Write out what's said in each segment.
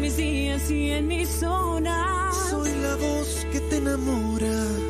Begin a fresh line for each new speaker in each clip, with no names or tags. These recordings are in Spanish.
mis días y en mis horas. Soy la voz que te enamora.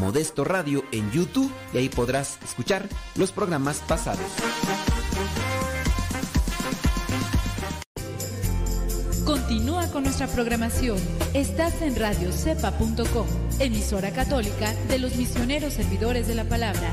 Modesto Radio en YouTube y ahí podrás escuchar los programas pasados.
Continúa con nuestra programación. Estás en radiocepa.com, emisora católica de los misioneros servidores de la palabra.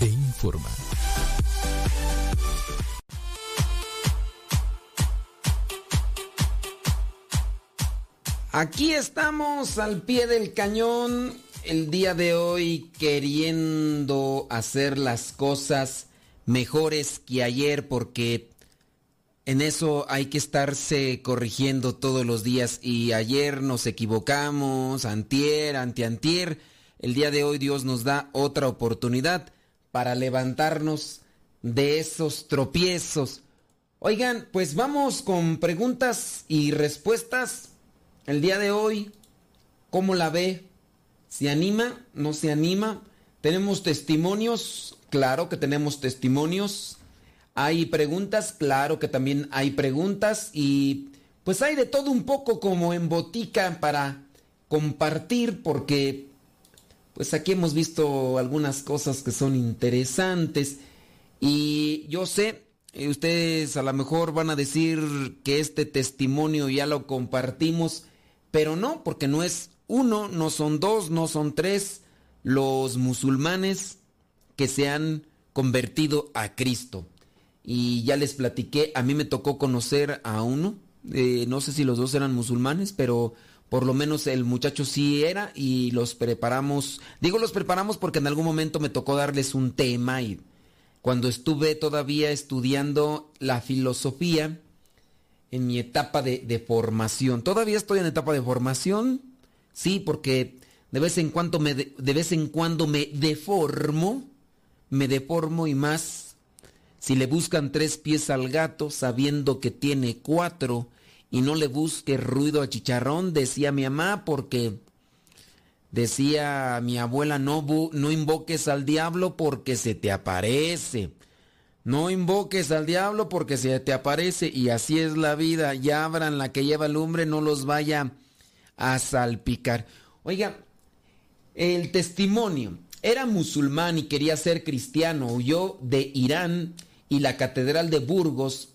e informa.
Aquí estamos al pie del cañón el día de hoy queriendo hacer las cosas mejores que ayer porque en eso hay que estarse corrigiendo todos los días y ayer nos equivocamos, antier, antiantier. El día de hoy Dios nos da otra oportunidad para levantarnos de esos tropiezos. Oigan, pues vamos con preguntas y respuestas el día de hoy, ¿cómo la ve? ¿Se anima? ¿No se anima? ¿Tenemos testimonios? Claro que tenemos testimonios. ¿Hay preguntas? Claro que también hay preguntas. Y pues hay de todo un poco como en botica para compartir porque pues aquí hemos visto algunas cosas que son interesantes. Y yo sé, eh, ustedes a lo mejor van a decir que este testimonio ya lo compartimos pero no, porque no es uno, no son dos, no son tres los musulmanes que se han convertido a Cristo. Y ya les platiqué, a mí me tocó conocer a uno, eh, no sé si los dos eran musulmanes, pero por lo menos el muchacho sí era y los preparamos, digo los preparamos porque en algún momento me tocó darles un tema y cuando estuve todavía estudiando la filosofía, en mi etapa de, formación. Todavía estoy en etapa de formación, sí, porque de vez en cuando me, de, vez en cuando me deformo, me deformo y más si le buscan tres pies al gato sabiendo que tiene cuatro y no le busque ruido a chicharrón, decía mi mamá, porque decía mi abuela, no, no invoques al diablo porque se te aparece. No invoques al diablo porque se te aparece y así es la vida. Ya abran la que lleva lumbre, no los vaya a salpicar. Oiga, el testimonio. Era musulmán y quería ser cristiano. Huyó de Irán y la catedral de Burgos.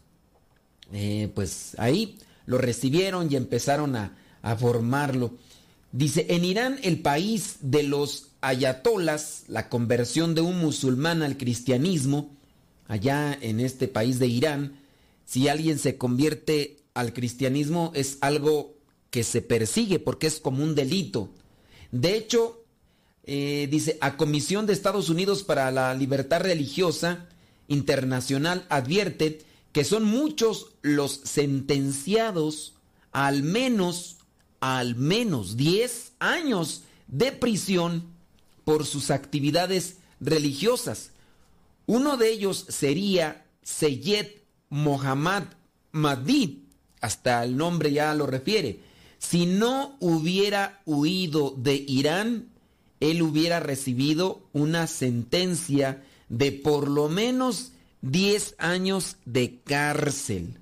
Eh, pues ahí lo recibieron y empezaron a, a formarlo. Dice, en Irán, el país de los ayatolas, la conversión de un musulmán al cristianismo, allá en este país de Irán, si alguien se convierte al cristianismo es algo que se persigue porque es como un delito. De hecho, eh, dice, a Comisión de Estados Unidos para la Libertad Religiosa Internacional advierte que son muchos los sentenciados al menos, al menos 10 años de prisión por sus actividades religiosas. Uno de ellos sería Seyed Mohammad Mahdi, hasta el nombre ya lo refiere. Si no hubiera huido de Irán, él hubiera recibido una sentencia de por lo menos 10 años de cárcel.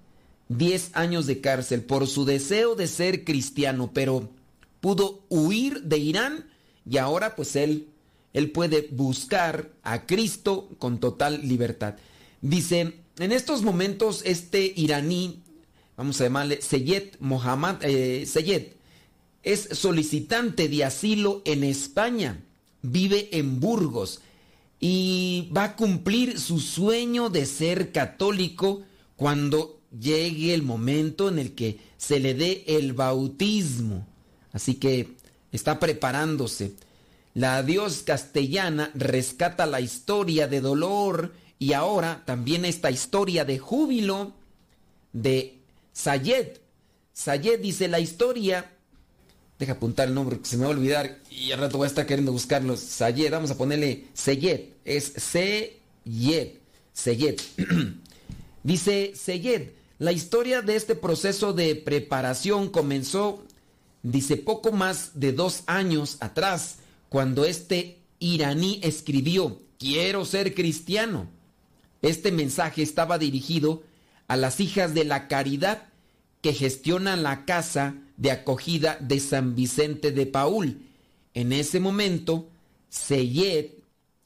10 años de cárcel por su deseo de ser cristiano, pero pudo huir de Irán y ahora pues él él puede buscar a Cristo con total libertad. Dice, en estos momentos este iraní, vamos a llamarle Seyed Mohammad eh, Seyed, es solicitante de asilo en España, vive en Burgos y va a cumplir su sueño de ser católico cuando llegue el momento en el que se le dé el bautismo. Así que está preparándose. La Dios castellana rescata la historia de dolor y ahora también esta historia de júbilo de Sayed. Sayed dice la historia. Deja apuntar el nombre que se me va a olvidar y al rato voy a estar queriendo buscarlo. Sayed, vamos a ponerle Sayed. Es Seyed. Sayed. dice Sayed. La historia de este proceso de preparación comenzó, dice, poco más de dos años atrás cuando este iraní escribió, quiero ser cristiano. Este mensaje estaba dirigido a las hijas de la caridad que gestionan la casa de acogida de San Vicente de Paul. En ese momento, Seyed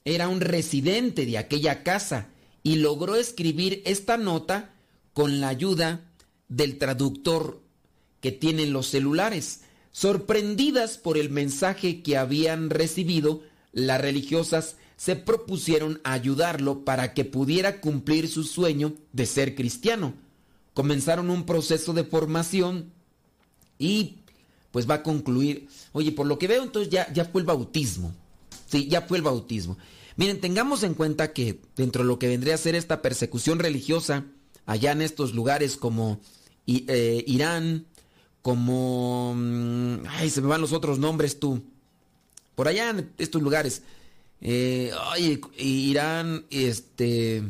era un residente de aquella casa y logró escribir esta nota con la ayuda del traductor que tienen los celulares. Sorprendidas por el mensaje que habían recibido, las religiosas se propusieron ayudarlo para que pudiera cumplir su sueño de ser cristiano. Comenzaron un proceso de formación y pues va a concluir. Oye, por lo que veo entonces ya, ya fue el bautismo. Sí, ya fue el bautismo. Miren, tengamos en cuenta que dentro de lo que vendría a ser esta persecución religiosa, allá en estos lugares como eh, Irán, como... Mm, ay, se me van los otros nombres tú. Por allá en estos lugares. Eh, ay, Irán, este...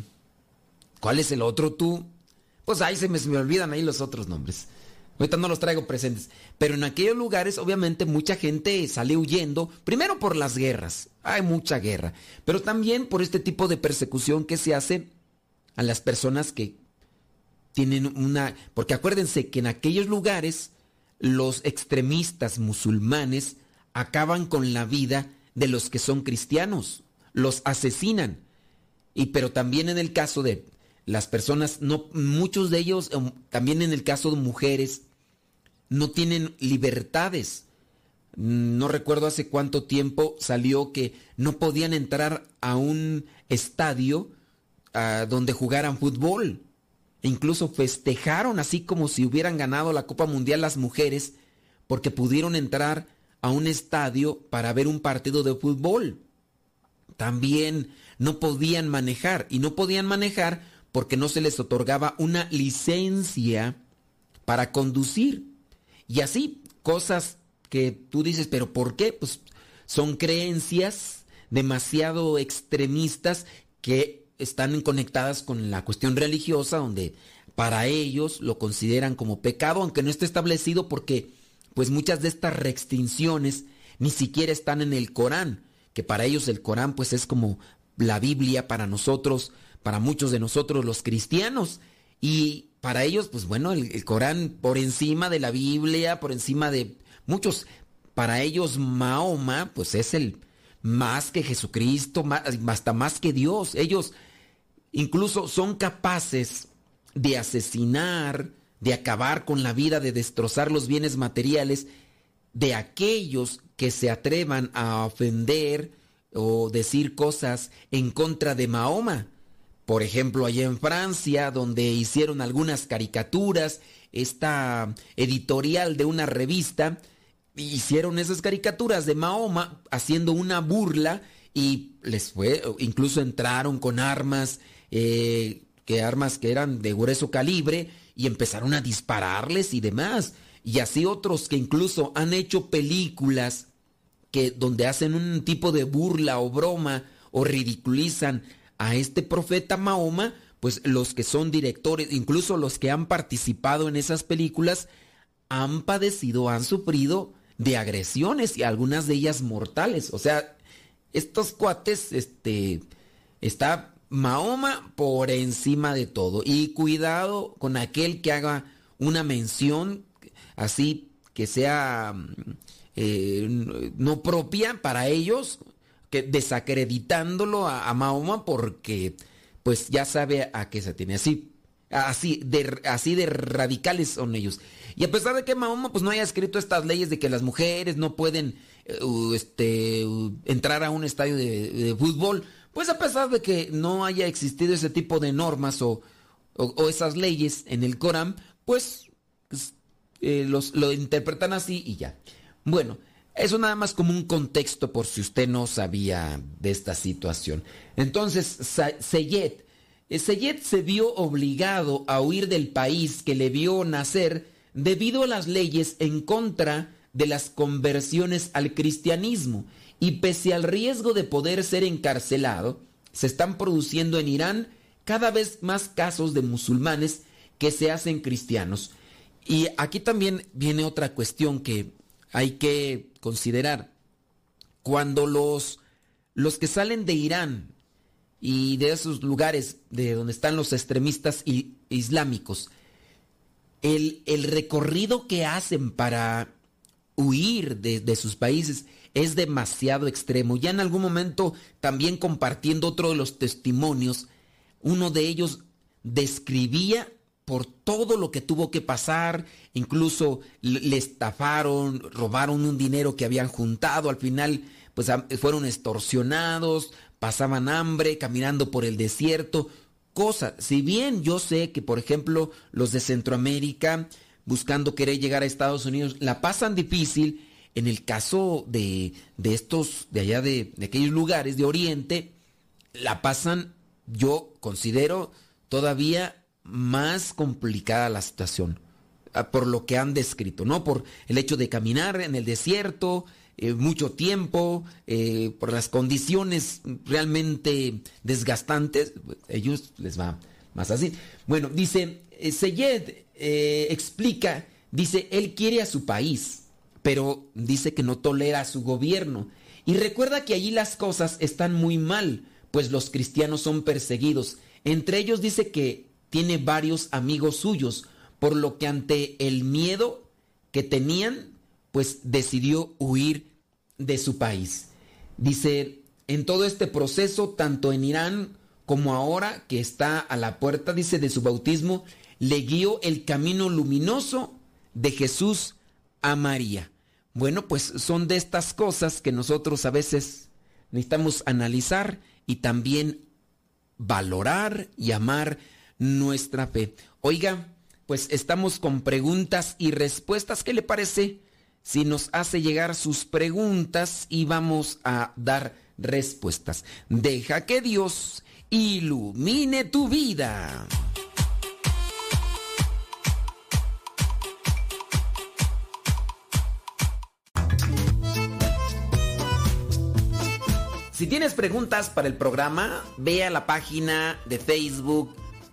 ¿Cuál es el otro tú? Pues ahí se me, se me olvidan ahí los otros nombres. Ahorita no los traigo presentes. Pero en aquellos lugares, obviamente, mucha gente sale huyendo. Primero por las guerras. Hay mucha guerra. Pero también por este tipo de persecución que se hace a las personas que tienen una... Porque acuérdense que en aquellos lugares los extremistas musulmanes acaban con la vida de los que son cristianos, los asesinan. Y pero también en el caso de las personas, no, muchos de ellos, em, también en el caso de mujeres, no tienen libertades. No recuerdo hace cuánto tiempo salió que no podían entrar a un estadio ah, donde jugaran fútbol e incluso festejaron así como si hubieran ganado la Copa Mundial las mujeres porque pudieron entrar a un estadio para ver un partido de fútbol. También no podían manejar y no podían manejar porque no se les otorgaba una licencia para conducir. Y así, cosas que tú dices, pero ¿por qué? Pues son creencias demasiado extremistas que están conectadas con la cuestión religiosa, donde para ellos lo consideran como pecado, aunque no esté establecido porque pues muchas de estas restricciones ni siquiera están en el Corán, que para ellos el Corán pues es como la Biblia para nosotros, para muchos de nosotros los cristianos. Y para ellos, pues bueno, el, Corán por encima de la Biblia, por encima de muchos, para ellos Mahoma, pues es el más que Jesucristo, hasta más que Dios. Ellos incluso son capaces de asesinar, de acabar con la vida, de destrozar los bienes materiales de aquellos que se atrevan a ofender o decir cosas en contra de Mahoma. Por ejemplo, allá en Francia, donde hicieron algunas caricaturas, esta editorial de una revista, hicieron esas caricaturas de Mahoma haciendo una burla y les fue, incluso entraron con armas eh, que armas que eran de grueso calibre y empezaron a dispararles y demás. Y así otros que incluso han hecho películas que donde hacen un tipo de burla o broma o ridiculizan a este profeta Mahoma, pues los que son directores, incluso los que han participado en esas películas, han padecido, han sufrido de agresiones y algunas de ellas mortales. O sea, estos cuates, este, está Mahoma por encima de todo. Y cuidado con aquel que haga una mención así que sea mm, eh, no propia para ellos, desacreditándolo a, Mahoma porque pues ya sabe a qué se tiene. Así, así, de, así de radicales son ellos. Y a pesar de que Mahoma pues no haya escrito estas leyes de que las mujeres no pueden uh, este, entrar a un estadio de, fútbol, pues a pesar de que no haya existido ese tipo de normas o, o, esas leyes en el Corán, pues, pues eh, los, lo interpretan así y ya. Bueno, eso nada más como un contexto por si usted no sabía de esta situación. Entonces, Seyed, eh, Seyed se vio obligado a huir del país que le vio nacer debido a las leyes en contra de las conversiones al cristianismo y pese al riesgo de poder ser encarcelado, se están produciendo en Irán cada vez más casos de musulmanes que se hacen cristianos. Y aquí también viene otra cuestión que hay que considerar. Cuando los, los que salen de Irán y de esos lugares de donde están los extremistas islámicos, el, el recorrido que hacen para huir de, de sus países es demasiado extremo. Ya en algún momento, también compartiendo otro de los testimonios, uno de ellos describía por todo lo que tuvo que pasar, incluso le estafaron, robaron un dinero que habían juntado, al final pues fueron extorsionados, pasaban hambre, caminando por el desierto, cosas. Si bien yo sé que, por ejemplo, los de Centroamérica, buscando querer llegar a Estados Unidos, la pasan difícil, en el caso de, de estos, de allá de, de aquellos lugares de Oriente, la pasan, yo considero, todavía más complicada la situación, ah, por lo que han descrito, ¿no? Por el hecho de caminar en el desierto, eh, mucho tiempo, eh, por las condiciones realmente desgastantes, ellos les va más así. Bueno, dice, eh, Seyed explica, dice, él quiere a su país, pero dice que no tolera a su gobierno. Y recuerda que allí las cosas están muy mal, pues los cristianos son perseguidos. Entre ellos dice que tiene varios amigos suyos, por lo que ante el miedo que tenían, pues decidió huir de su país. Dice, en todo este proceso, tanto en Irán como ahora que está a la puerta, dice, de su bautismo, le guió el camino luminoso de Jesús a María. Bueno, pues son de estas cosas que nosotros a veces necesitamos analizar y también valorar y amar nuestra fe. Oiga, pues estamos con preguntas y respuestas. ¿Qué le parece si nos hace llegar sus preguntas y vamos a dar respuestas? Deja que Dios ilumine tu vida. Si tienes preguntas para el programa, ve a la página de Facebook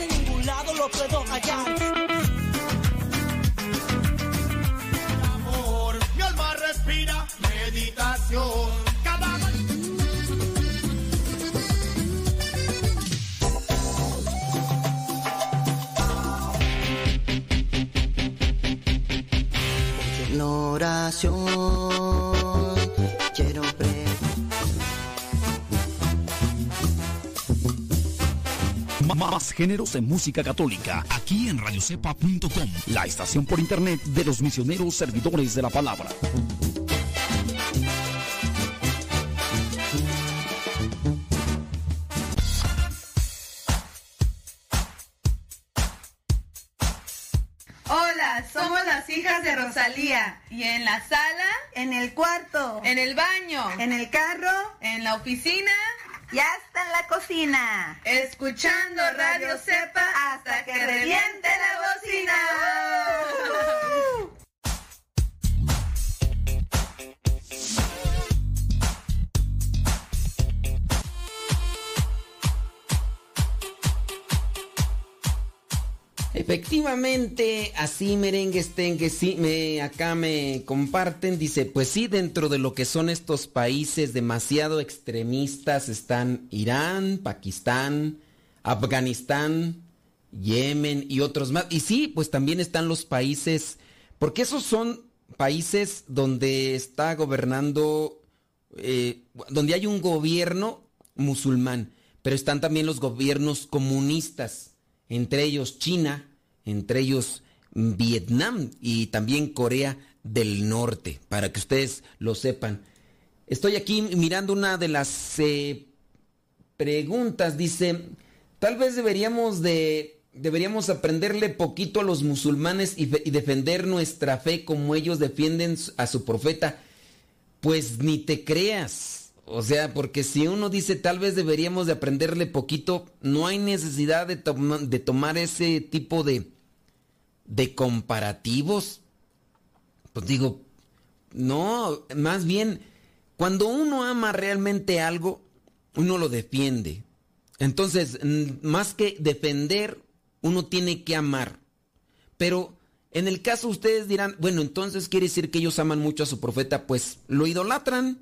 En ningún lado lo puedo hallar.
Amor, mi alma respira meditación. Cada
oración
Más géneros en música católica, aquí en radiocepa.com, la estación por internet de los misioneros servidores de la palabra.
Hola, somos las hijas de Rosalía. ¿Y en la sala?
En el cuarto.
¿En el baño?
¿En el carro?
¿En la oficina?
Ya está en la cocina.
Escuchando Radio Cepa hasta que reviente la bocina.
Efectivamente, así merengues que sí, me, acá me comparten, dice, pues sí, dentro de lo que son estos países demasiado extremistas están Irán, Pakistán, Afganistán, Yemen y otros más. Y sí, pues también están los países, porque esos son países donde está gobernando, eh, donde hay un gobierno musulmán, pero están también los gobiernos comunistas, entre ellos China, entre ellos Vietnam y también Corea del Norte, para que ustedes lo sepan. Estoy aquí mirando una de las eh, preguntas, dice, tal vez deberíamos de deberíamos aprenderle poquito a los musulmanes y, defender nuestra fe como ellos defienden a su profeta. Pues ni te creas. O sea, porque si uno dice tal vez deberíamos de aprenderle poquito, no hay necesidad de tomar ese tipo de, de comparativos. Pues digo, no, más bien, cuando uno ama realmente algo, uno lo defiende. Entonces, más que defender, uno tiene que amar. Pero en el caso ustedes dirán, bueno, entonces quiere decir que ellos aman mucho a su profeta, pues lo idolatran.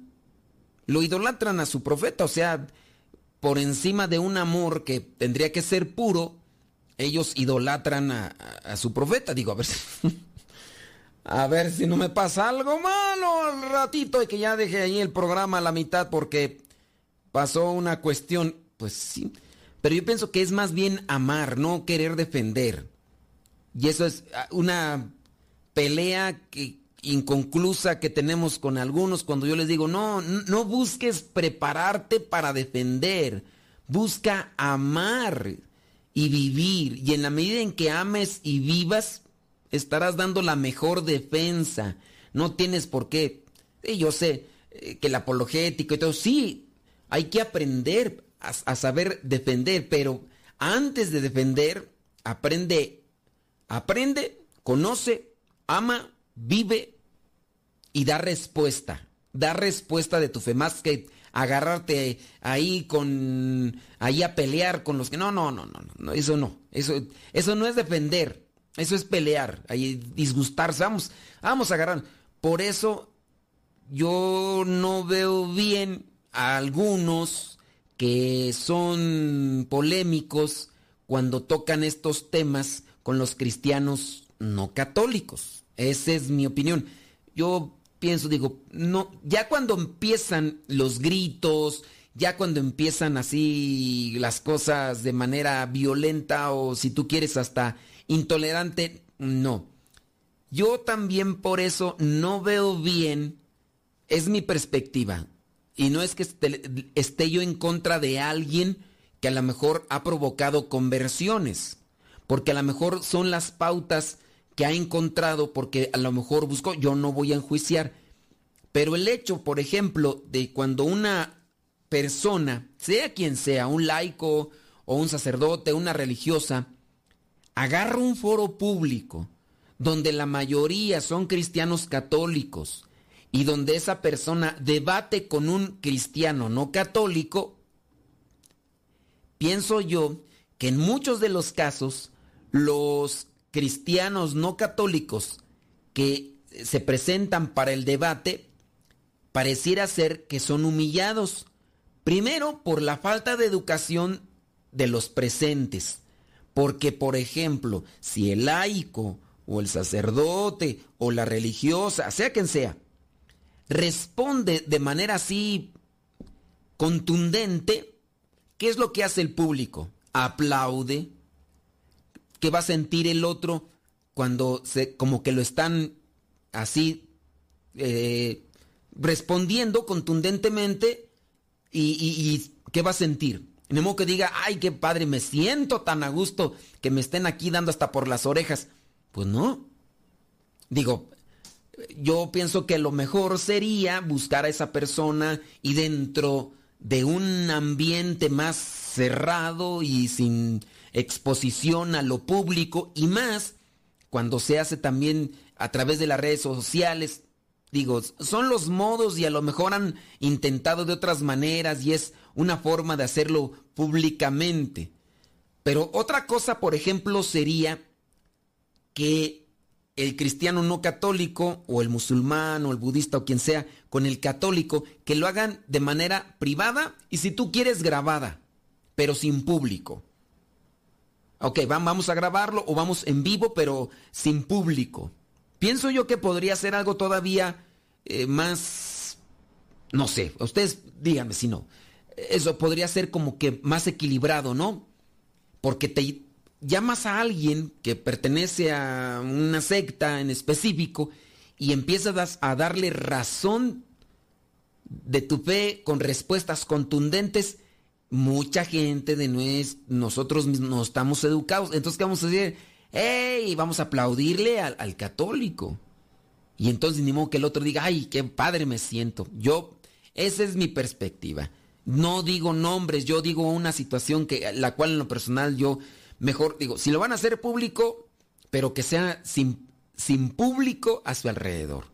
Lo idolatran a su profeta, o sea, por encima de un amor que tendría que ser puro, ellos idolatran a, su profeta. Digo, a ver si... A ver si no me pasa algo malo al ratito y que ya dejé ahí el programa a la mitad porque pasó una cuestión. Pues sí. Pero yo pienso que es más bien amar, no querer defender. Y eso es una pelea que, inconclusa que tenemos con algunos cuando yo les digo, no, no busques prepararte para defender, busca amar y vivir. Y en la medida en que ames y vivas, estarás dando la mejor defensa. No tienes por qué. Sí, yo sé eh, que el apologético y todo, sí, hay que aprender a, a, saber defender, pero antes de defender, aprende, aprende, conoce, ama, vive y da respuesta. Da respuesta de tu fe, más que agarrarte ahí con ahí a pelear con los que no no no no no eso no eso eso no es defender eso es pelear, ahí disgustarse. Vamos, vamos a agarrar. Por eso yo no veo bien a algunos que son polémicos cuando tocan estos temas con los cristianos no católicos. Esa es mi opinión. Yo pienso, digo, no, ya cuando empiezan los gritos, ya cuando empiezan así las cosas de manera violenta o si tú quieres hasta intolerante, no. Yo también por eso no veo bien, es mi perspectiva, y no es que esté, esté, yo en contra de alguien que a lo mejor ha provocado conversiones, porque a lo mejor son las pautas que ha encontrado, porque a lo mejor buscó, yo no voy a enjuiciar, pero el hecho, por ejemplo, de cuando una persona, sea quien sea, un laico o un sacerdote, una religiosa, agarra un foro público donde la mayoría son cristianos católicos y donde esa persona debate con un cristiano no católico, pienso yo que en muchos de los casos los cristianos no católicos que se presentan para el debate pareciera ser que son humillados, primero por la falta de educación de los presentes porque, por ejemplo, si el laico o el sacerdote o la religiosa, sea quien sea, responde de manera así contundente, ¿qué es lo que hace el público? Aplaude. ¿Qué va a sentir el otro cuando se, como que lo están así eh, respondiendo contundentemente? Y, y, qué va a sentir? Ni modo que diga, ay, qué padre, me siento tan a gusto que me estén aquí dando hasta por las orejas. Pues no. Digo, yo pienso que lo mejor sería buscar a esa persona y dentro de un ambiente más cerrado y sin exposición a lo público y más cuando se hace también a través de las redes sociales. Digo, son los modos y a lo mejor han intentado de otras maneras y es una forma de hacerlo públicamente. Pero otra cosa, por ejemplo, sería que el cristiano no católico o el musulmán o el budista o quien sea con el católico, que lo hagan de manera privada y si tú quieres grabada, pero sin público. Ok, vamos a grabarlo o vamos en vivo, pero sin público. Pienso yo que podría ser algo todavía eh, más, no sé, ustedes díganme si no eso podría ser como que más equilibrado, ¿no? Porque te llamas a alguien que pertenece a una secta en específico y empiezas a darle razón de tu fe con respuestas contundentes, mucha gente de nosotros no estamos educados. Entonces, ¿qué vamos a decir? ¡Ey! Vamos a aplaudirle al, al católico. Y entonces ni modo que el otro diga, ¡ay, qué padre me siento! Yo, esa es mi perspectiva. No digo nombres, yo digo una situación que la cual en lo personal yo mejor digo, si lo van a hacer público, pero que sea sin, sin público a su alrededor.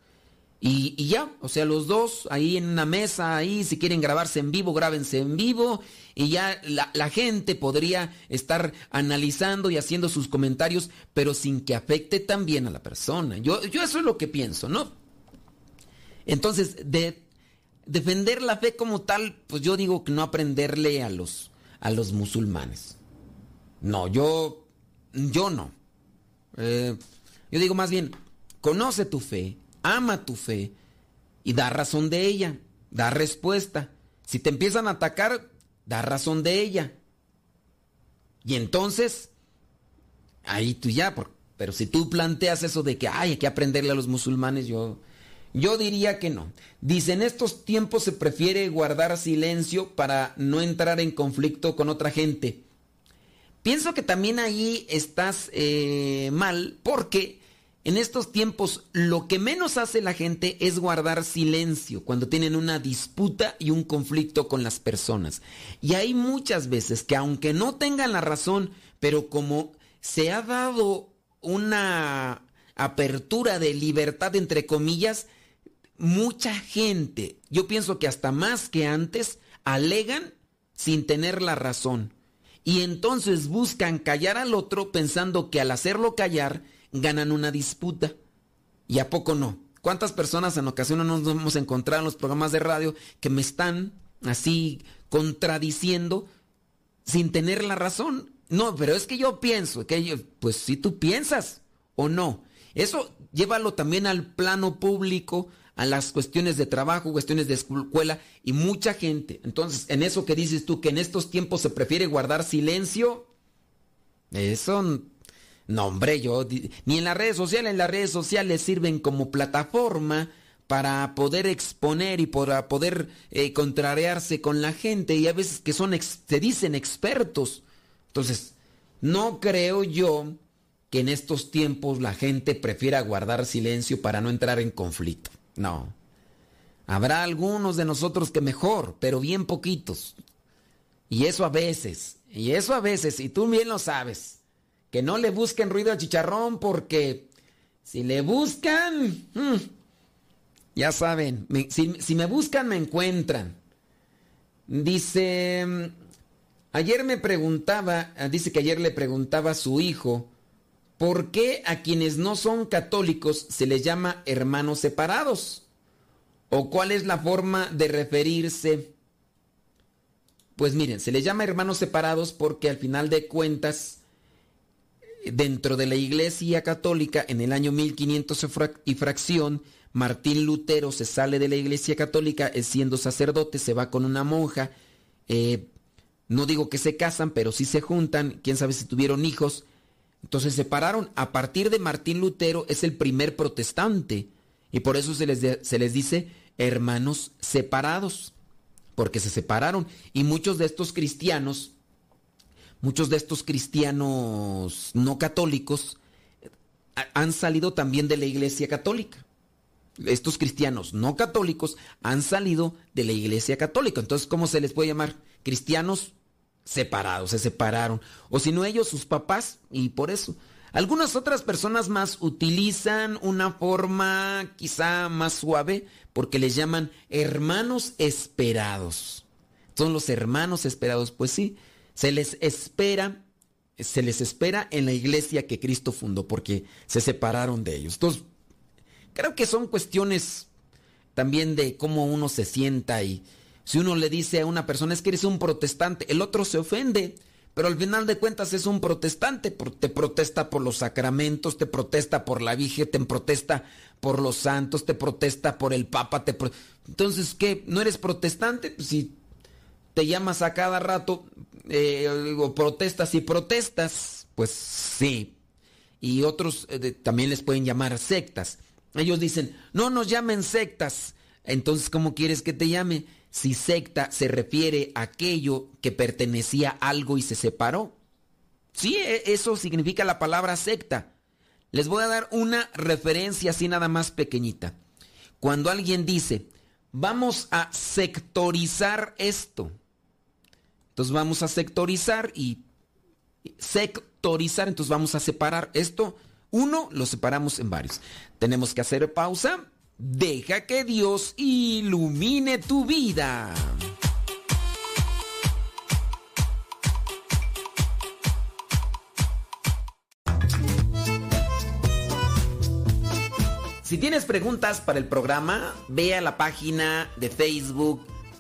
Y, ya, o sea, los dos ahí en una mesa, ahí si quieren grabarse en vivo, grábense en vivo y ya la, la, gente podría estar analizando y haciendo sus comentarios, pero sin que afecte también a la persona. Yo, yo eso es lo que pienso, ¿no? Entonces, de defender la fe como tal, pues yo digo que no aprenderle a los, a los musulmanes. No, yo, yo no. Eh, yo digo más bien, conoce tu fe, ama tu fe y da razón de ella, da respuesta. Si te empiezan a atacar, da razón de ella. Y entonces, ahí tú ya, pero si tú planteas eso de que hay que aprenderle a los musulmanes, yo, yo diría que no. Dice, en estos tiempos se prefiere guardar silencio para no entrar en conflicto con otra gente. Pienso que también ahí estás eh, mal porque en estos tiempos lo que menos hace la gente es guardar silencio cuando tienen una disputa y un conflicto con las personas. Y hay muchas veces que aunque no tengan la razón, pero como se ha dado una apertura de libertad entre comillas, mucha gente, yo pienso que hasta más que antes, alegan sin tener la razón. Y entonces buscan callar al otro pensando que al hacerlo callar ganan una disputa. ¿Y a poco no? ¿Cuántas personas en ocasiones nos hemos encontrado en los programas de radio que me están así contradiciendo sin tener la razón? No, pero es que yo pienso, que yo, pues si tú piensas o no. Eso llévalo también al plano público, a las cuestiones de trabajo, cuestiones de escuela y mucha gente. Entonces, en eso que dices tú, que en estos tiempos se prefiere guardar silencio, eso, no hombre, yo, ni en las redes sociales, en las redes sociales sirven como plataforma para poder exponer y para poder eh, contrariarse con la gente y a veces que son, se dicen expertos. Entonces, no creo yo que en estos tiempos la gente prefiera guardar silencio para no entrar en conflicto. No. Habrá algunos de nosotros que mejor, pero bien poquitos. Y eso a veces, y eso a veces, y tú bien lo sabes, que no le busquen ruido al chicharrón porque si le buscan, hmm, ya saben, si, si me buscan me encuentran. Dice, ayer me preguntaba, dice que ayer le preguntaba a su hijo, ¿Por qué a quienes no son católicos se les llama hermanos separados? ¿O cuál es la forma de referirse? Pues miren, se les llama hermanos separados porque al final de cuentas, dentro de la Iglesia Católica, en el año 1500 y fracción, Martín Lutero se sale de la Iglesia Católica siendo sacerdote, se va con una monja. Eh, no digo que se casan, pero sí se juntan. Quién sabe si tuvieron hijos. Entonces se separaron. A partir de Martín Lutero es el primer protestante. Y por eso se les, se les dice hermanos separados. Porque se separaron. Y muchos de estos cristianos, muchos de estos cristianos no católicos, han salido también de la iglesia católica. Estos cristianos no católicos han salido de la iglesia católica. Entonces, ¿cómo se les puede llamar? Cristianos separados, se separaron. O si no ellos, sus papás, y por eso. Algunas otras personas más utilizan una forma quizá más suave porque les llaman hermanos esperados. Son los hermanos esperados, pues sí, se les espera, se les espera en la iglesia que Cristo fundó porque se separaron de ellos. Entonces, creo que son cuestiones también de cómo uno se sienta y, si uno le dice a una persona es que eres un protestante, el otro se ofende, pero al final de cuentas es un protestante, te protesta por los sacramentos, te protesta por la Virgen, te protesta por los santos, te protesta por el Papa, te entonces ¿qué? ¿No eres protestante? Pues si te llamas a cada rato eh, o protestas y protestas, pues sí. Y otros eh, también les pueden llamar sectas. Ellos dicen, no nos llamen sectas. Entonces, ¿cómo quieres que te llame? si secta se refiere a aquello que pertenecía a algo y se separó. Sí, e, eso significa la palabra secta. Les voy a dar una referencia así nada más pequeñita. Cuando alguien dice, vamos a sectorizar esto. Entonces vamos a sectorizar y sectorizar, entonces vamos a separar esto. Uno lo separamos en varios. Tenemos que hacer pausa. Deja que Dios ilumine tu vida. Si tienes preguntas para el programa, ve a la página de Facebook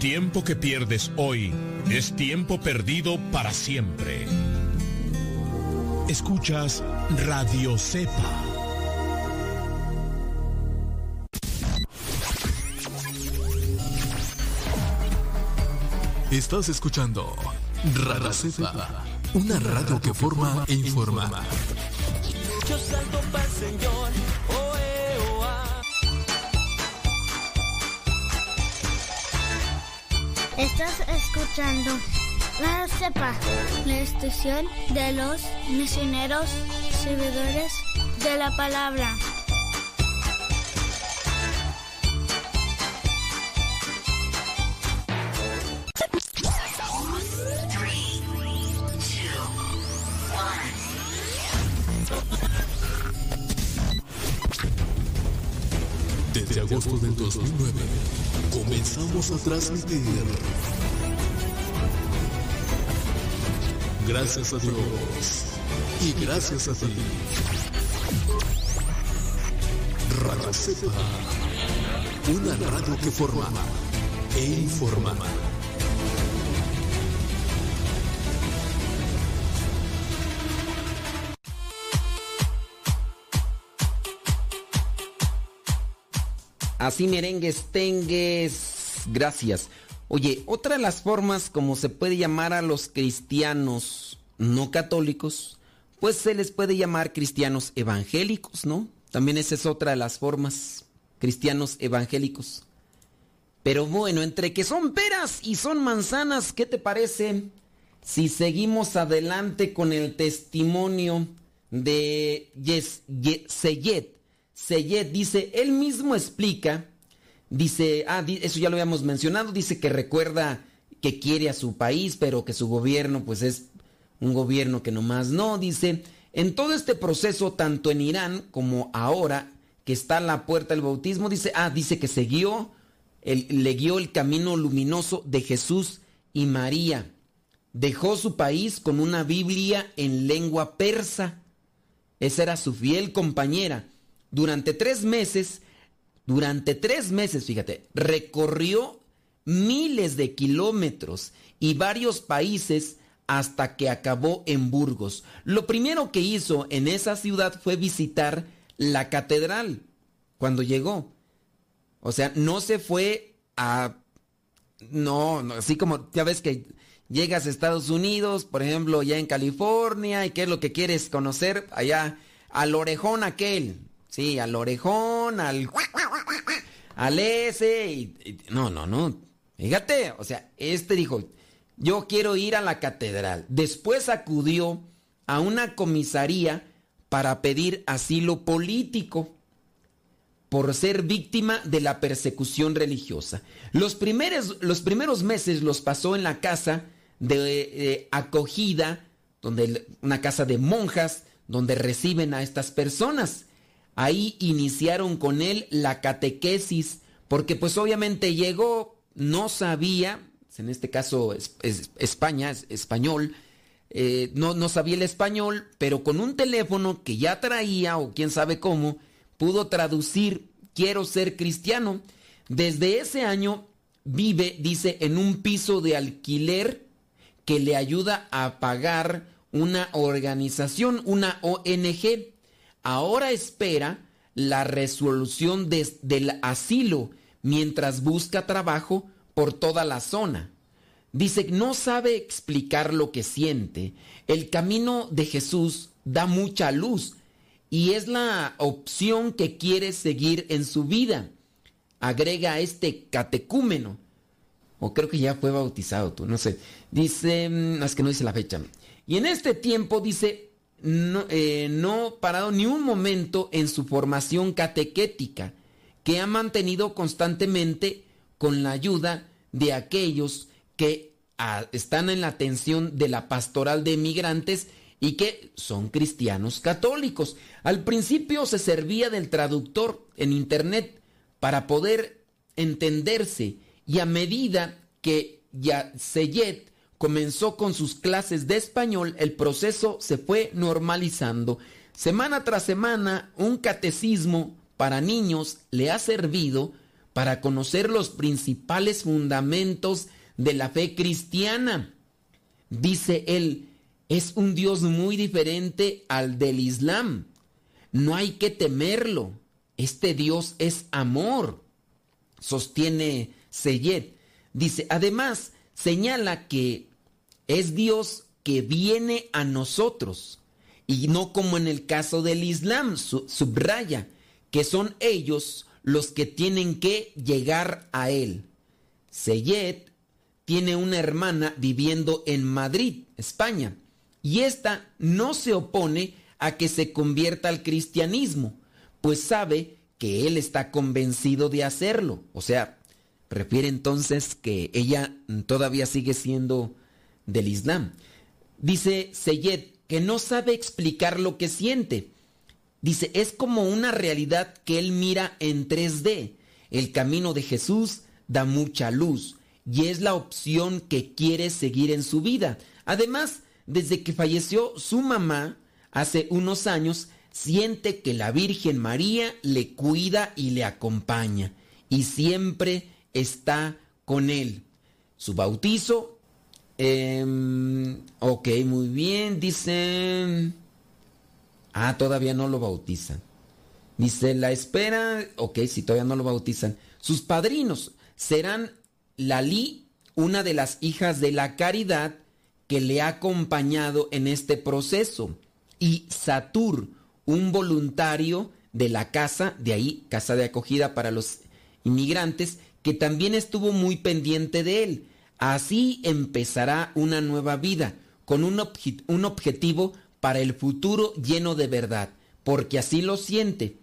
Tiempo que pierdes hoy es tiempo perdido para siempre. Escuchas Radio Cepa.
Estás escuchando Radio Cepa, una radio que forma e informa.
Yo salto para el Señor.
Estás escuchando La Cepa, la estación de los misioneros servidores de la palabra.
Desde agosto del 2009 comenzamos a transmitir. Gracias a Dios y gracias a ti. Radio Cepa, una radio que forma e informa.
Así merengues, tengues. Gracias. Oye, otra de las formas como se puede llamar a los cristianos no católicos, pues se les puede llamar cristianos evangélicos, ¿no? También esa es otra de las formas, cristianos evangélicos. Pero bueno, entre que son peras y son manzanas, ¿qué te parece si seguimos adelante con el testimonio de Yes, Ye- Seyed? Seyed dice, él mismo explica, dice, ah, eso ya lo habíamos mencionado, dice que recuerda que quiere a su país, pero que su gobierno pues es un gobierno que nomás no, dice, en todo este proceso, tanto en Irán como ahora, que está a la puerta del bautismo, dice, ah, dice que se guió, el- le guió el camino luminoso de Jesús y María. Dejó su país con una Biblia en lengua persa. Esa era su fiel compañera. Durante tres meses, durante tres meses, fíjate, recorrió miles de kilómetros y varios países hasta que acabó en Burgos. Lo primero que hizo en esa ciudad fue visitar la catedral cuando llegó. O sea, no se fue a... No, no, así como ya ves que llegas a Estados Unidos, por ejemplo, ya en California, y qué es lo que quieres conocer allá, al orejón aquel, sí, al orejón, al... al ese, y, no, no, no, fíjate, o sea, este dijo, yo quiero ir a la catedral. Después acudió a una comisaría para pedir asilo político por ser víctima de la persecución religiosa. Los primeros, los primeros meses los pasó en la casa de eh, acogida, donde una casa de monjas, donde reciben a estas personas. Ahí iniciaron con él la catequesis, porque pues obviamente llegó, no sabía, en este caso es, es- España, es español, eh, no, no sabía el español, pero con un teléfono que ya traía, o quién sabe cómo, pudo traducir quiero ser cristiano. Desde ese año vive, dice, en un piso de alquiler que le ayuda a pagar una organización, una ONG. Ahora espera la resolución del asilo mientras busca trabajo por toda la zona. Dice, no sabe explicar lo que siente. El camino de Jesús da mucha luz y es la opción que quiere seguir en su vida. Agrega este catecúmeno. O creo que ya fue bautizado tú, no sé. Dice, mm, es que no dice la fecha. Y en este tiempo dice, no, eh, no parado ni un momento en su formación catequética, que ha mantenido constantemente con la ayuda de aquellos que ah, están en la atención de la pastoral de migrantes y que son cristianos católicos. Al principio se servía del traductor en internet para poder entenderse y a medida que ya Seyet comenzó con sus clases de español, el proceso se fue normalizando. Semana tras semana, un catecismo para niños le ha servido para conocer los principales fundamentos de la fe cristiana. Dice él, es un Dios muy diferente al del Islam. No hay que temerlo. Este Dios es amor. Sostiene Seyed. Dice, además, señala que es Dios que viene a nosotros y no como en el caso del Islam, subraya, que son ellos los que tienen que llegar a Él. Seyed tiene una hermana viviendo en Madrid, España, y esta no se opone a que se convierta al cristianismo, pues sabe que él está convencido de hacerlo. O sea, refiere entonces que ella todavía sigue siendo del Islam. Dice Seyed que no sabe explicar lo que siente. Dice, es como una realidad que él mira en 3D. El camino de Jesús da mucha luz y es la opción que quiere seguir en su vida. Además, desde que falleció su mamá hace unos años, siente que la Virgen María le cuida y le acompaña y siempre está con él. Su bautizo Em, ok, muy bien. Dice... Ah, todavía no lo bautizan. Dice, la espera... Ok, si todavía no lo bautizan. Sus padrinos serán Lali, una de las hijas de la caridad que le ha acompañado en este proceso. Y Satur, un voluntario de la casa, de ahí, casa de acogida para los inmigrantes, que también estuvo muy pendiente de él. Así empezará una nueva vida, con un, un, objetivo para el futuro lleno de verdad, porque así lo siente.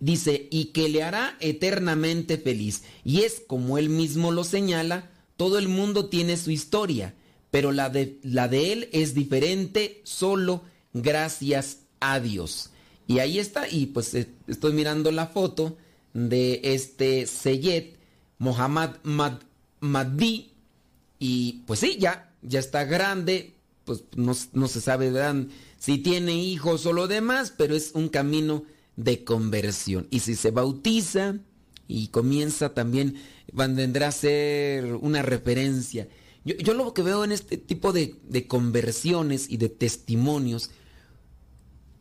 Dice, y que le hará eternamente feliz. Y es como él mismo lo señala, todo el mundo tiene su historia, pero la de, la de él es diferente solo gracias a Dios. Y ahí está, y pues eh, estoy mirando la foto de este Seyed Mohammad Maddi, y pues sí, ya, ya está grande, pues no, se sabe si tiene hijos o lo demás, pero es un camino de conversión. Y si se bautiza y comienza también, vendrá a ser una referencia. Yo, lo que veo en este tipo de, de conversiones y de testimonios,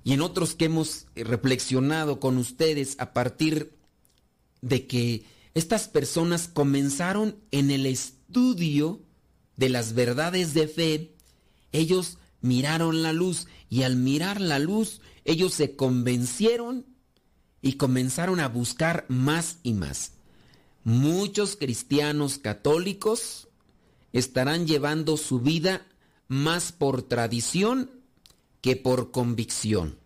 y en otros que hemos reflexionado con ustedes a partir de que estas personas comenzaron en el estudio de las verdades de fe, ellos miraron la luz y al mirar la luz, ellos se convencieron y comenzaron a buscar más y más. Muchos cristianos católicos estarán llevando su vida más por tradición que por convicción.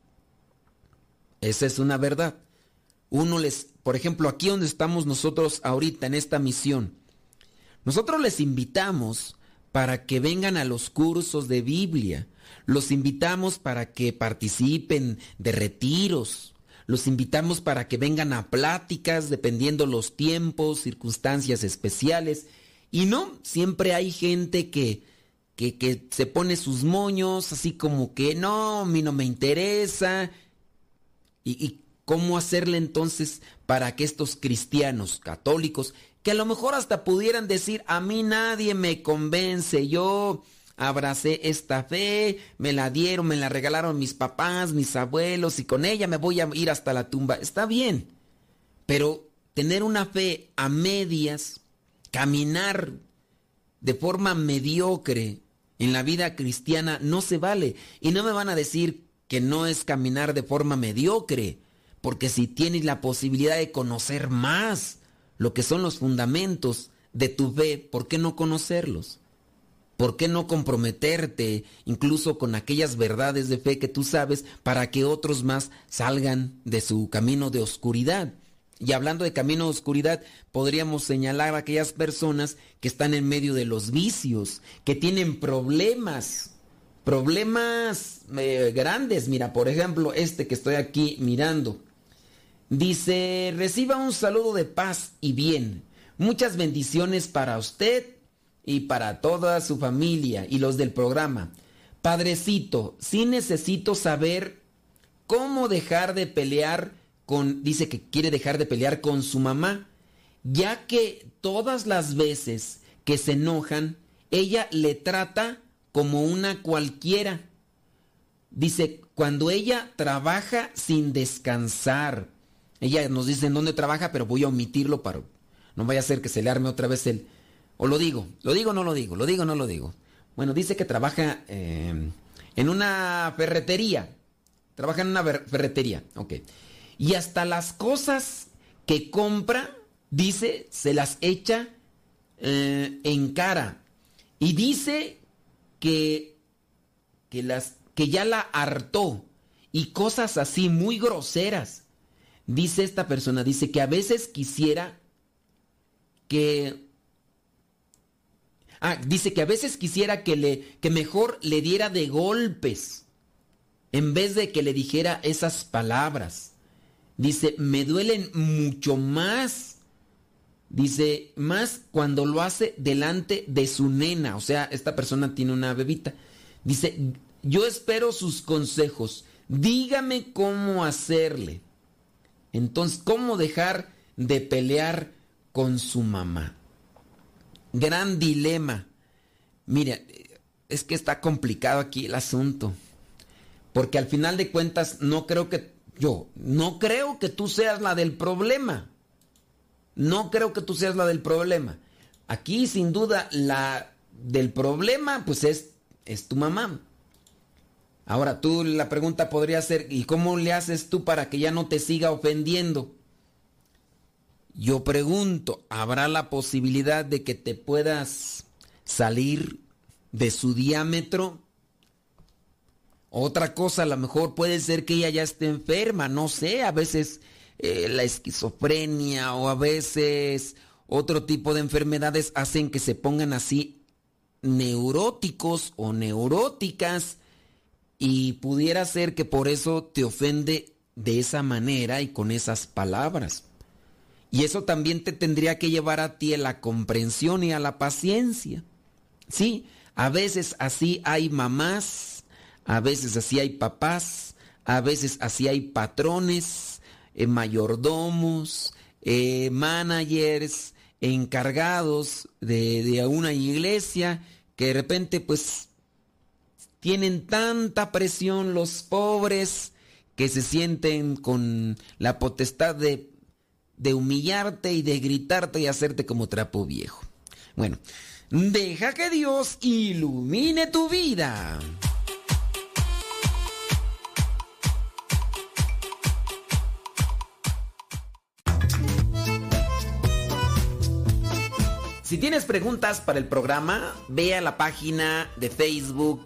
Esa es una verdad. Uno les, por ejemplo, aquí donde estamos nosotros ahorita en esta misión, nosotros les invitamos para que vengan a los cursos de Biblia. Los invitamos para que participen de retiros. Los invitamos para que vengan a pláticas dependiendo los tiempos, circunstancias especiales. Y no, siempre hay gente que, que, se pone sus moños así como que no, a mí no me interesa. Y, y ¿Cómo hacerle entonces para que estos cristianos católicos, que a lo mejor hasta pudieran decir, a mí nadie me convence, yo abracé esta fe, me la dieron, me la regalaron mis papás, mis abuelos, y con ella me voy a ir hasta la tumba. Está bien, pero tener una fe a medias, caminar de forma mediocre en la vida cristiana no se vale. Y no me van a decir que no es caminar de forma mediocre. Porque si tienes la posibilidad de conocer más lo que son los fundamentos de tu fe, ¿por qué no conocerlos? ¿Por qué no comprometerte incluso con aquellas verdades de fe que tú sabes para que otros más salgan de su camino de oscuridad? Y hablando de camino de oscuridad, podríamos señalar a aquellas personas que están en medio de los vicios, que tienen problemas, problemas eh, grandes. Mira, por ejemplo, este que estoy aquí mirando. Dice, reciba un saludo de paz y bien. Muchas bendiciones para usted y para toda su familia y los del programa. Padrecito, sí necesito saber cómo dejar de pelear con, dice que quiere dejar de pelear con su mamá, ya que todas las veces que se enojan, ella le trata como una cualquiera. Dice, cuando ella trabaja sin descansar, ella nos dice en dónde trabaja, pero voy a omitirlo para no vaya a ser que se le arme otra vez el... O lo digo, lo digo no lo digo, lo digo no lo digo. Bueno, dice que trabaja eh, en una ferretería. Trabaja en una ferretería, ok. Y hasta las cosas que compra, dice, se las echa eh, en cara. Y dice que, que, las, que ya la hartó. Y cosas así muy groseras. Dice esta persona, dice que a veces quisiera que... Ah, dice que a veces quisiera que, le, que mejor le diera de golpes en vez de que le dijera esas palabras. Dice, me duelen mucho más. Dice, más cuando lo hace delante de su nena. O sea, esta persona tiene una bebita. Dice, yo espero sus consejos. Dígame cómo hacerle. Entonces, ¿cómo dejar de pelear con su mamá? Gran dilema. Mira, es que está complicado aquí el asunto. Porque al final de cuentas no creo que yo, no creo que tú seas la del problema. No creo que tú seas la del problema. Aquí sin duda la del problema pues es, es tu mamá. Ahora tú la pregunta podría ser, ¿y cómo le haces tú para que ya no te siga ofendiendo? Yo pregunto, ¿habrá la posibilidad de que te puedas salir de su diámetro? Otra cosa, a lo mejor puede ser que ella ya esté enferma, no sé, a veces eh, la esquizofrenia o a veces otro tipo de enfermedades hacen que se pongan así neuróticos o neuróticas y pudiera ser que por eso te ofende de esa manera y con esas palabras. Y eso también te tendría que llevar a ti a la comprensión y a la paciencia. Sí, a veces así hay mamás, a veces así hay papás, a veces así hay patrones, eh, mayordomos, eh, managers, encargados de, de una iglesia que de repente pues tienen tanta presión los pobres que se sienten con la potestad de, humillarte y de gritarte y hacerte como trapo viejo. Bueno, deja que Dios ilumine tu vida. Si tienes preguntas para el programa, ve a la página de Facebook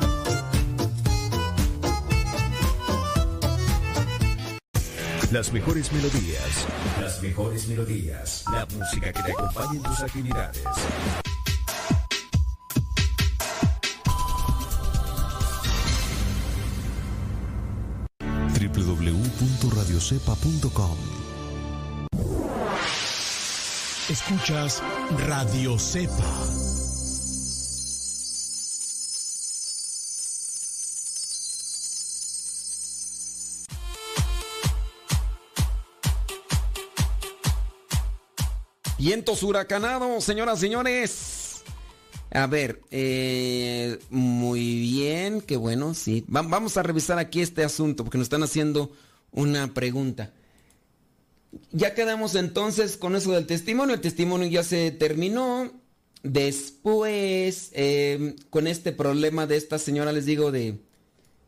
Las mejores melodías. Las mejores melodías. La música que te acompañe en tus actividades.
www.radiocepa.com
Escuchas Radio Cepa
Vientos huracanados, señoras señores. A ver, eh, muy bien, qué bueno, sí. vamos a revisar aquí este asunto porque nos están haciendo una pregunta. Ya quedamos entonces con eso del testimonio. El testimonio ya se terminó. Después, eh, con este problema de esta señora, les digo, de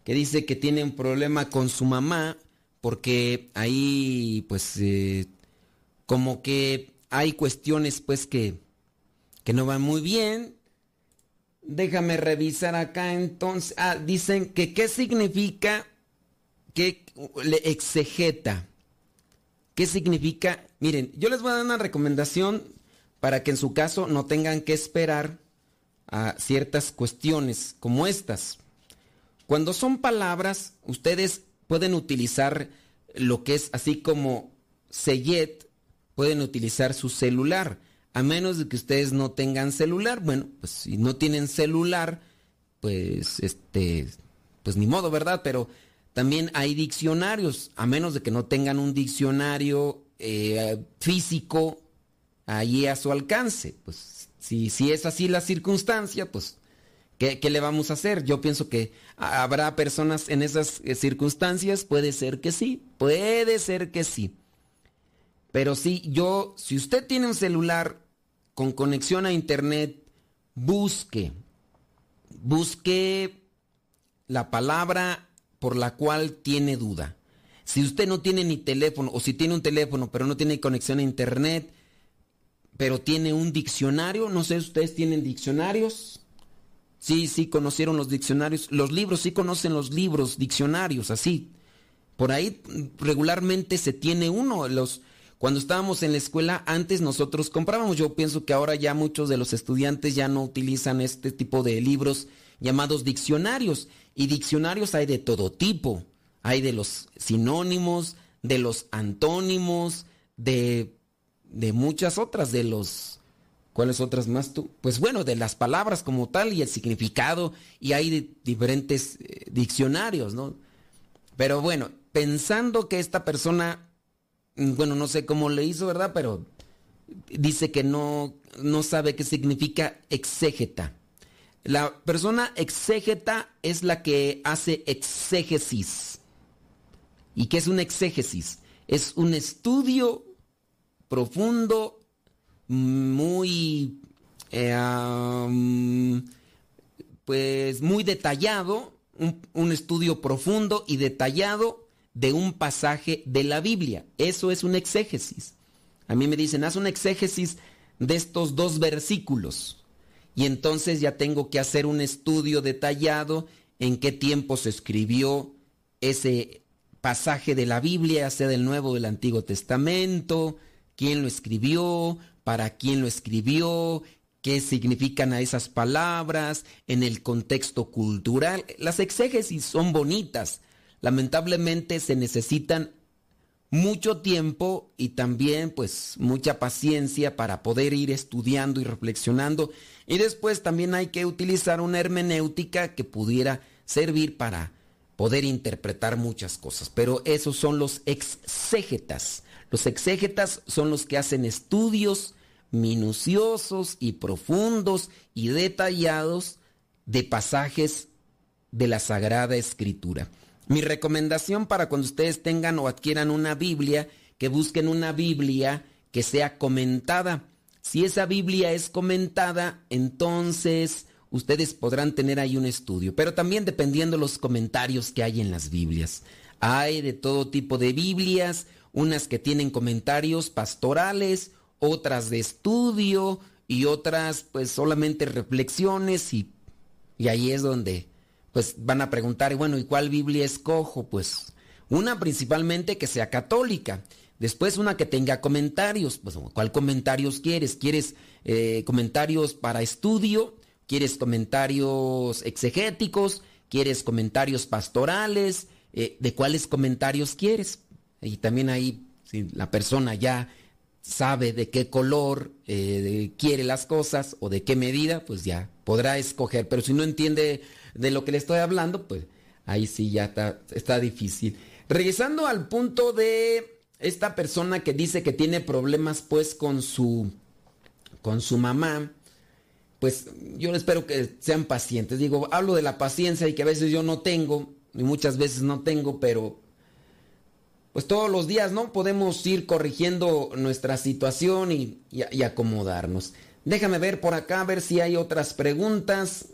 que dice que tiene un problema con su mamá, porque ahí, pues, eh, como que hay cuestiones pues que, que no van muy bien. Déjame revisar acá entonces. Ah, dicen que qué significa que le exegeta. ¿Qué significa? Miren, yo les voy a dar una recomendación para que en su caso no tengan que esperar a ciertas cuestiones como estas. Cuando son palabras, ustedes pueden utilizar lo que es así como Seyet pueden utilizar su celular. A menos de que ustedes no tengan celular, bueno, pues si no tienen celular, pues este, pues ni modo, ¿verdad? Pero también hay diccionarios, a menos de que no tengan un diccionario eh, físico ahí a su alcance. Pues si, si es así la circunstancia, pues ¿qué, ¿qué, le vamos a hacer? Yo pienso que habrá personas en esas eh, circunstancias, puede ser que sí, puede ser que sí. Pero sí, yo, si usted tiene un celular con conexión a internet, busque, busque la palabra por la cual tiene duda. Si usted no tiene ni teléfono, o si tiene un teléfono pero no tiene conexión a internet, pero tiene un diccionario, no sé, ¿ustedes tienen diccionarios? Sí, sí, conocieron los diccionarios. Los libros, sí conocen los libros, diccionarios, así. Por ahí regularmente se tiene uno. Los, cuando estábamos en la escuela, antes nosotros comprábamos. Yo pienso que ahora ya muchos de los estudiantes ya no utilizan este tipo de libros llamados diccionarios. Y diccionarios hay de todo tipo. Hay de los sinónimos, de los antónimos, de, de muchas otras, de los... ¿Cuáles otras más tú? Pues bueno, de las palabras como tal y el significado. Y hay diferentes eh, diccionarios, ¿no? Pero bueno, pensando que esta persona bueno, no sé cómo le hizo, ¿verdad? Pero dice que no, no sabe qué significa exégeta. La persona exégeta es la que hace exégesis. ¿Y qué es un exégesis? Es un estudio profundo, muy, eh, pues muy detallado, un estudio profundo y detallado de un pasaje de la Biblia. Eso es un exégesis. A mí me dicen, haz un exégesis de estos dos versículos. Y entonces ya tengo que hacer un estudio detallado en qué tiempo se escribió ese pasaje de la Biblia, sea del Nuevo o del Antiguo Testamento, quién lo escribió, para quién lo escribió, qué significan a esas palabras, en el contexto cultural. Las exégesis son bonitas, lamentablemente se necesitan mucho tiempo y también pues mucha paciencia para poder ir estudiando y reflexionando y después también hay que utilizar una hermenéutica que pudiera servir para poder interpretar muchas cosas, pero esos son los exégetas. Los exégetas son los que hacen estudios minuciosos y profundos y detallados de pasajes de la Sagrada Escritura. Mi recomendación para cuando ustedes tengan o adquieran una Biblia, que busquen una Biblia que sea comentada. Si esa Biblia es comentada, entonces ustedes podrán tener ahí un estudio, pero también dependiendo los comentarios que hay en las Biblias. Hay de todo tipo de Biblias, unas que tienen comentarios pastorales, otras de estudio y otras pues solamente reflexiones y, y ahí es donde pues van a preguntar, bueno, ¿y cuál Biblia escojo? Pues una principalmente que sea católica. Después una que tenga comentarios. Pues, ¿cuál comentarios quieres? ¿Quieres eh, comentarios para estudio? ¿Quieres comentarios exegéticos? ¿Quieres comentarios pastorales? eh, de cuáles comentarios quieres. Y también ahí, si la persona ya sabe de qué color eh, quiere las cosas o de qué medida, pues ya podrá escoger. Pero si no entiende de lo que le estoy hablando, pues ahí sí ya está, está difícil. Regresando al punto de esta persona que dice que tiene problemas pues con su con su mamá, pues yo espero que sean pacientes. Digo, hablo de la paciencia y que a veces yo no tengo, y muchas veces no tengo, pero pues todos los días, ¿no? Podemos ir corrigiendo nuestra situación y, y, y acomodarnos. Déjame ver por acá, a ver si hay otras preguntas.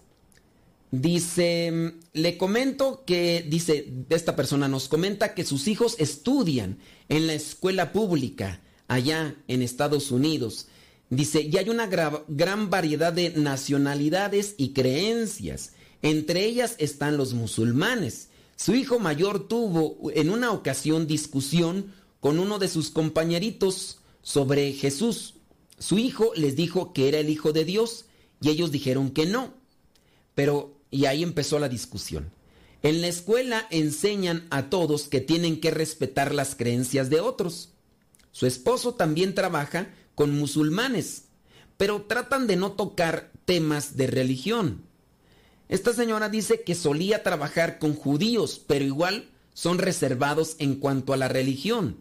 Dice, le comento que, dice, esta persona nos comenta que sus hijos estudian en la escuela pública allá en Estados Unidos. Dice, y hay una gran variedad de nacionalidades y creencias. Entre ellas están los musulmanes. Su hijo mayor tuvo en una ocasión discusión con uno de sus compañeritos sobre Jesús. Su hijo les dijo que era el hijo de Dios y ellos dijeron que no. Pero y ahí empezó la discusión. En la escuela enseñan a todos que tienen que respetar las creencias de otros. Su esposo también trabaja con musulmanes, pero tratan de no tocar temas de religión. Esta señora dice que solía trabajar con judíos, pero igual son reservados en cuanto a la religión.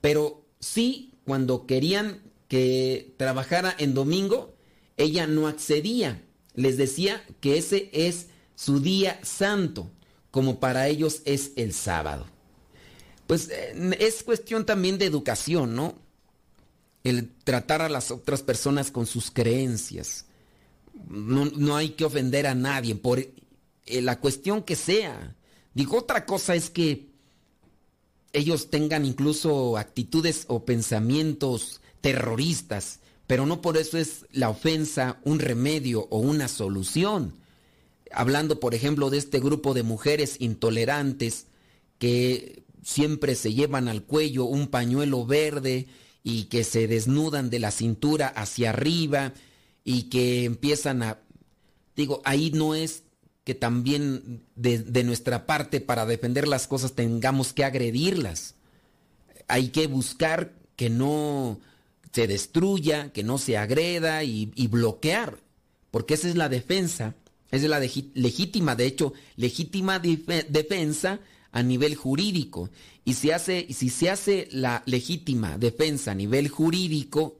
Pero sí, cuando querían que trabajara en domingo, ella no accedía les decía que ese es su día santo, como para ellos es el sábado. Pues es cuestión también de educación, ¿no? El tratar a las otras personas con sus creencias. No, no hay que ofender a nadie por la cuestión que sea. Digo, otra cosa es que ellos tengan incluso actitudes o pensamientos terroristas pero no por eso es la ofensa un remedio o una solución. Hablando, por ejemplo, de este grupo de mujeres intolerantes que siempre se llevan al cuello un pañuelo verde y que se desnudan de la cintura hacia arriba y que empiezan a... Digo, ahí no es que también de, de nuestra parte para defender las cosas tengamos que agredirlas. Hay que buscar que no se destruya, que no se agreda y, bloquear, porque esa es la defensa, es la legítima, de hecho, legítima defensa a nivel jurídico. Y si, hace, si se hace la legítima defensa a nivel jurídico,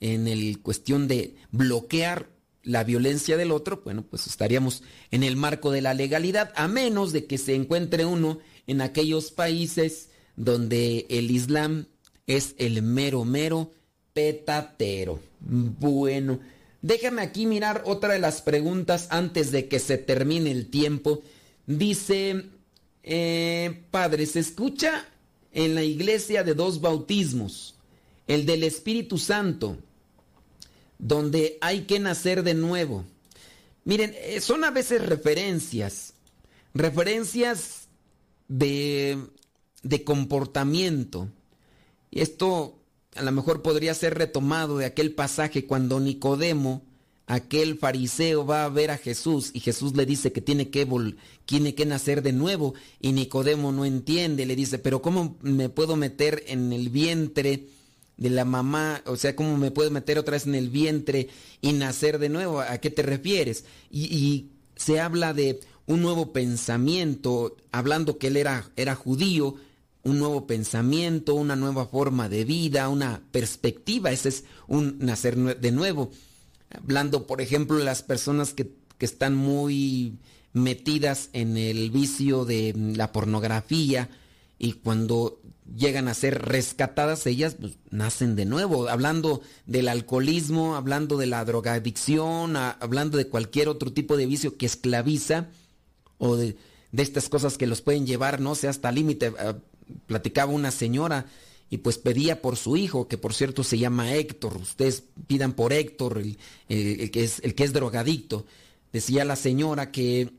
en el cuestión de bloquear la violencia del otro, bueno, pues estaríamos en el marco de la legalidad, a menos de que se encuentre uno en aquellos países donde el Islam es el mero mero petatero. Bueno, déjame aquí mirar otra de las preguntas antes de que se termine el tiempo. Dice, eh, padre, se escucha en la iglesia de dos bautismos, el del Espíritu Santo, donde hay que nacer de nuevo. Miren, eh, son a veces referencias, referencias de, de comportamiento. Esto a lo mejor podría ser retomado de aquel pasaje cuando Nicodemo, aquel fariseo, va a ver a Jesús y Jesús le dice que tiene que, tiene que nacer de nuevo y Nicodemo no entiende, le dice, pero ¿cómo me puedo meter en el vientre de la mamá? O sea, ¿cómo me puedo meter otra vez en el vientre y nacer de nuevo? ¿A qué te refieres? Y, y se habla de un nuevo pensamiento, hablando que él era, era judío, un nuevo pensamiento, una nueva forma de vida, una perspectiva. Ese es un nacer de nuevo. Hablando, por ejemplo, de las personas que, están muy metidas en el vicio de la pornografía y cuando llegan a ser rescatadas ellas pues, nacen de nuevo. Hablando del alcoholismo, hablando de la drogadicción, hablando de cualquier otro tipo de vicio que esclaviza o de, de estas cosas que los pueden llevar, no sé, hasta límite platicaba una señora y pues pedía por su hijo, que por cierto se llama Héctor, ustedes pidan por Héctor, el, que, es, el que es drogadicto. Decía la señora que,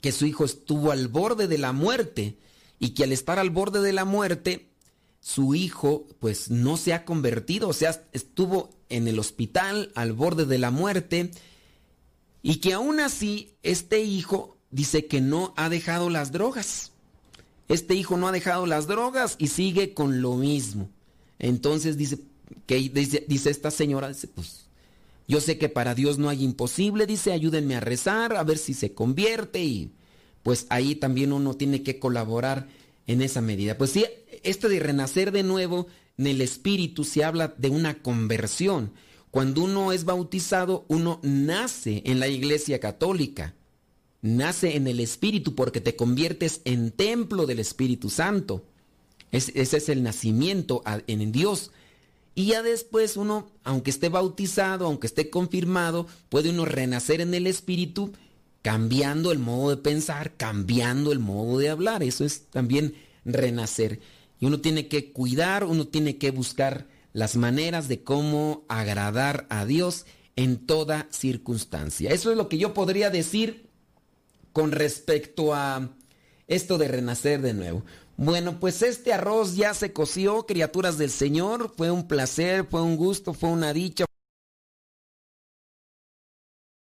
que su hijo estuvo al borde de la muerte y que al estar al borde de la muerte, su hijo pues no se ha convertido, o sea, estuvo en el hospital al borde de la muerte y que aún así este hijo dice que no ha dejado las drogas este hijo no ha dejado las drogas y sigue con lo mismo. Entonces dice, que dice, dice esta señora, dice, pues yo sé que para Dios no hay imposible, dice, ayúdenme a rezar, a ver si se convierte y pues ahí también uno tiene que colaborar en esa medida. Pues sí, esto de renacer de nuevo en el espíritu se habla de una conversión. Cuando uno es bautizado, uno nace en la iglesia católica, nace en el espíritu porque te conviertes en templo del Espíritu Santo. ese es el nacimiento en Dios. Y ya después uno, aunque esté bautizado, aunque esté confirmado, puede uno renacer en el Espíritu cambiando el modo de pensar, cambiando el modo de hablar. Eso es también renacer. Y uno tiene que cuidar, uno tiene que buscar las maneras de cómo agradar a Dios en toda circunstancia. Eso es lo que yo podría decir con respecto a esto de renacer de nuevo. Bueno, pues este arroz ya se coció, criaturas del Señor. Fue un placer, fue un gusto, fue una dicha,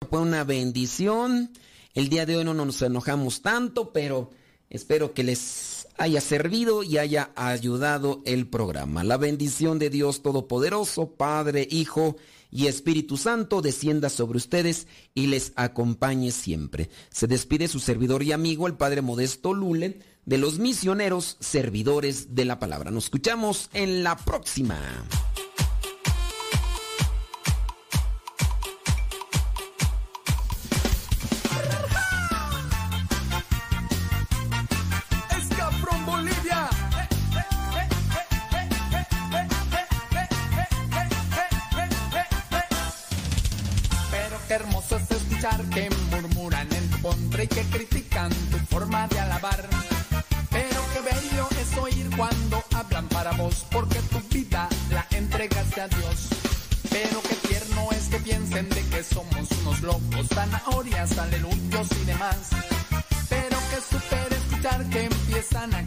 fue una bendición. El día de hoy no nos enojamos tanto, pero espero que les haya servido y haya ayudado el programa. La bendición de Dios Todopoderoso, Padre, Hijo Espíritu Santo descienda sobre ustedes y les acompañe siempre. Se despide su servidor y amigo, el Padre Modesto Lule de los misioneros servidores de la palabra. Nos escuchamos en la próxima.
Y que critican tu forma de alabar cuando hablan para vos, porque tu vida la entregaste a Dios. Pero qué tierno es que piensen de que somos unos locos, zanahorias, aleluyos y demás. Pero que super escuchar que empiezan a